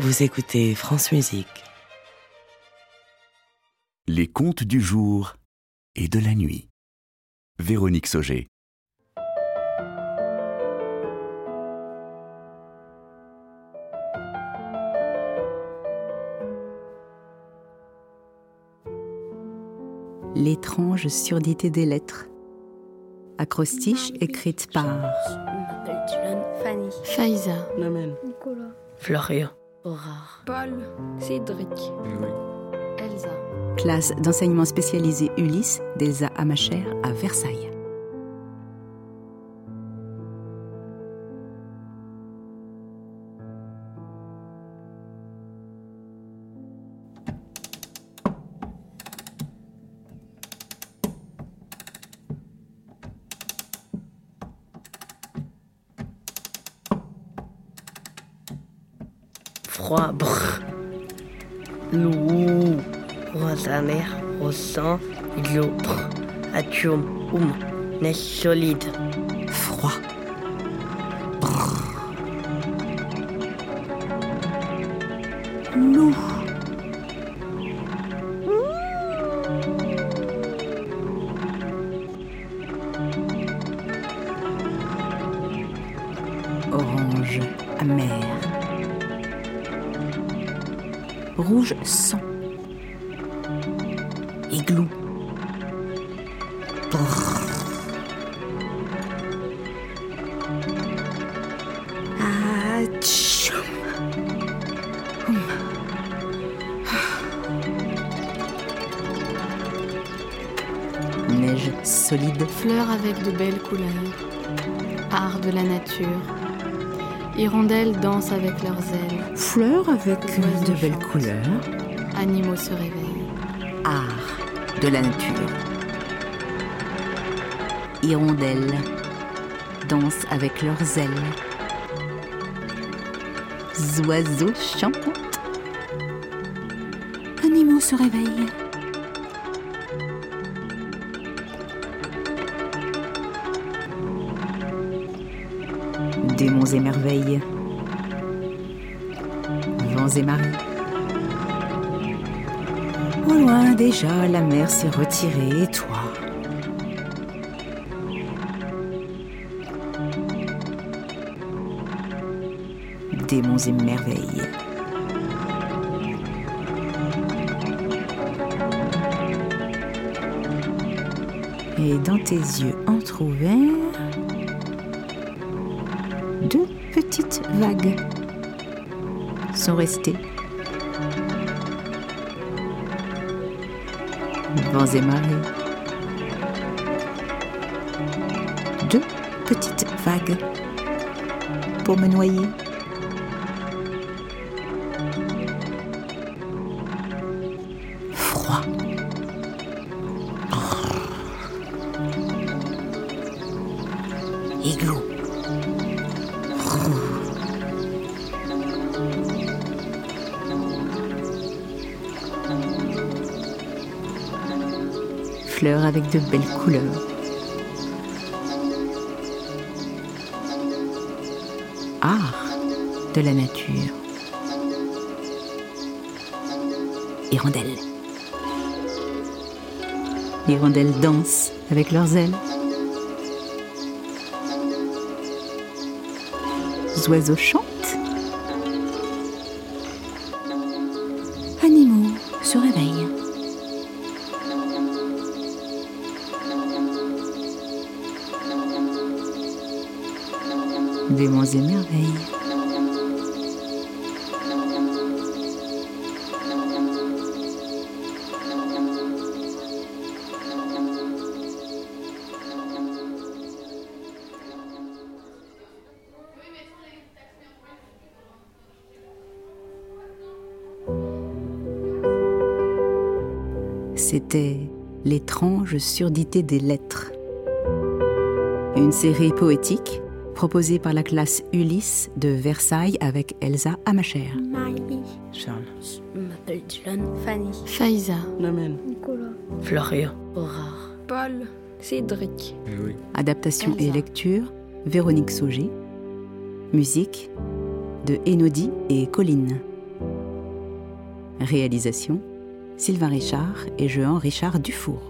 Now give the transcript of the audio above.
Vous écoutez France Musique. Les contes du jour et de la nuit. Véronique Sauger. L'étrange surdité des lettres. Acrostiche écrite par Fanny. Nicolas, Florian, Aurore, Paul, Cédric, Elsa. classe d'enseignement spécialisé Ulysse d'Elsa Amacher à Versailles. Froid, brr. Loup, rosaner, rossan, ilo, brr. Atium, oum, neige solide. Froid. Loup. Orange amer. Rouge sang. Igloo. Atchoum. Neige solide. Fleurs avec de belles couleurs, art de la nature. Hirondelles dansent avec leurs ailes, Fleurs avec Oiseaux de belles chantent. couleurs. animaux se réveillent. Art de la nature. Hirondelles dansent avec leurs ailes. Oiseaux chantent. Animaux se réveillent. Démons et merveilles. Vents et marées. Au loin déjà, la mer s'est retirée et toi Démons et merveilles. Et dans tes yeux entr'ouverts, deux petites vagues sont restées. Vents et marées. Deux petites vagues pour me noyer. Froid. Igloo. Avec de belles couleurs. Art de la nature. Hirondelles. Hirondelles dansent avec leurs ailes. Oiseaux chantent. Démons et merveilles. C'était L'étrange surdité des lettres. Une série poétique proposée par la classe Ulysse de Versailles avec Elsa Amacher. Marie, Charles. je m'appelle Dylan, Fanny, Faïza, Namen. Nicolas, Florian, Aurore, Paul, Cédric, Oui. Adaptation et lecture Véronique Sauger. Musique de Enodi et Colline. Réalisation Sylvain Richard et Jean Richard Dufour.